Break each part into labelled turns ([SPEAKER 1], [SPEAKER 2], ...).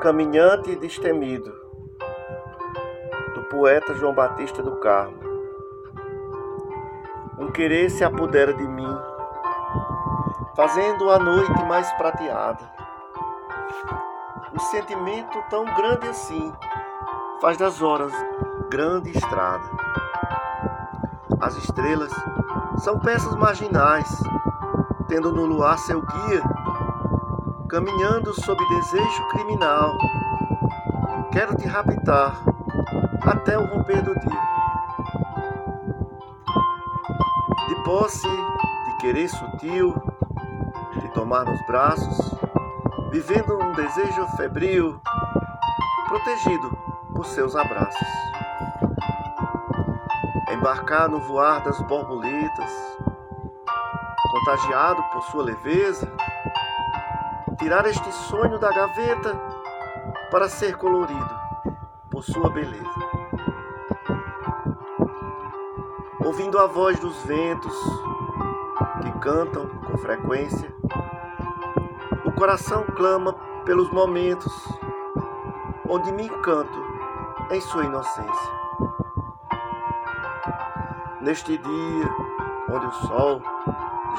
[SPEAKER 1] Caminhante destemido, do poeta João Batista do Carmo. Um querer se apodera de mim, fazendo a noite mais prateada. Um sentimento tão grande assim faz das horas grande estrada. As estrelas são peças marginais, tendo no luar seu guia caminhando sob desejo criminal. Quero te raptar até o romper do dia. De posse de querer sutil, de tomar nos braços, vivendo um desejo febril, protegido por seus abraços. Embarcar no voar das borboletas, contagiado por sua leveza, tirar este sonho da gaveta para ser colorido por sua beleza. Ouvindo a voz dos ventos que cantam com frequência, o coração clama pelos momentos onde me encanto em sua inocência. Neste dia onde o sol,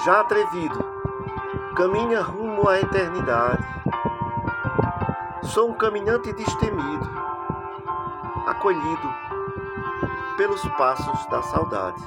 [SPEAKER 1] já atrevido, caminha rumo à eternidade. Sou um caminhante destemido, acolhido pelos passos da saudade.